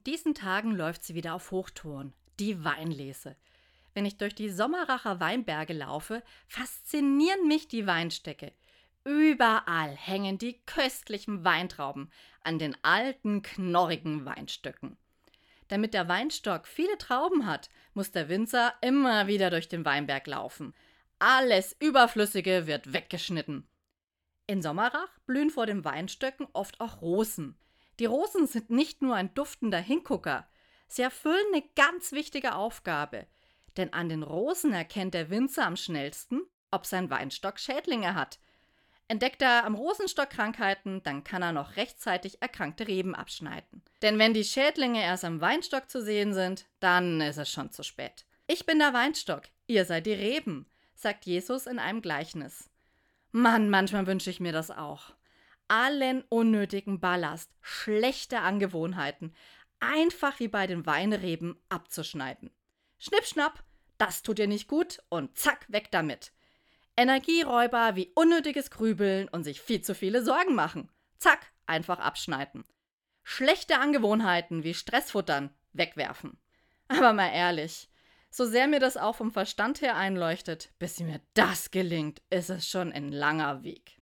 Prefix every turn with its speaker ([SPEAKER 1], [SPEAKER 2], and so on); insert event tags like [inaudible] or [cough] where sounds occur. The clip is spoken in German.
[SPEAKER 1] In diesen Tagen läuft sie wieder auf Hochtouren, die Weinlese. Wenn ich durch die Sommerracher Weinberge laufe, faszinieren mich die Weinstöcke. Überall hängen die köstlichen Weintrauben an den alten, knorrigen Weinstöcken. Damit der Weinstock viele Trauben hat, muss der Winzer immer wieder durch den Weinberg laufen. Alles Überflüssige wird weggeschnitten. In Sommerach blühen vor den Weinstöcken oft auch Rosen. Die Rosen sind nicht nur ein duftender Hingucker, sie erfüllen eine ganz wichtige Aufgabe. Denn an den Rosen erkennt der Winzer am schnellsten, ob sein Weinstock Schädlinge hat. Entdeckt er am Rosenstock Krankheiten, dann kann er noch rechtzeitig erkrankte Reben abschneiden. Denn wenn die Schädlinge erst am Weinstock zu sehen sind, dann ist es schon zu spät. Ich bin der Weinstock, ihr seid die Reben, sagt Jesus in einem Gleichnis. Mann, manchmal wünsche ich mir das auch allen unnötigen Ballast, schlechte Angewohnheiten, einfach wie bei den Weinreben abzuschneiden. Schnipp, schnapp, das tut dir nicht gut und zack, weg damit. Energieräuber wie unnötiges Grübeln und sich viel zu viele Sorgen machen. Zack, einfach abschneiden. Schlechte Angewohnheiten wie Stressfuttern wegwerfen. [laughs] Aber mal ehrlich, so sehr mir das auch vom Verstand her einleuchtet, bis mir das gelingt, ist es schon ein langer Weg.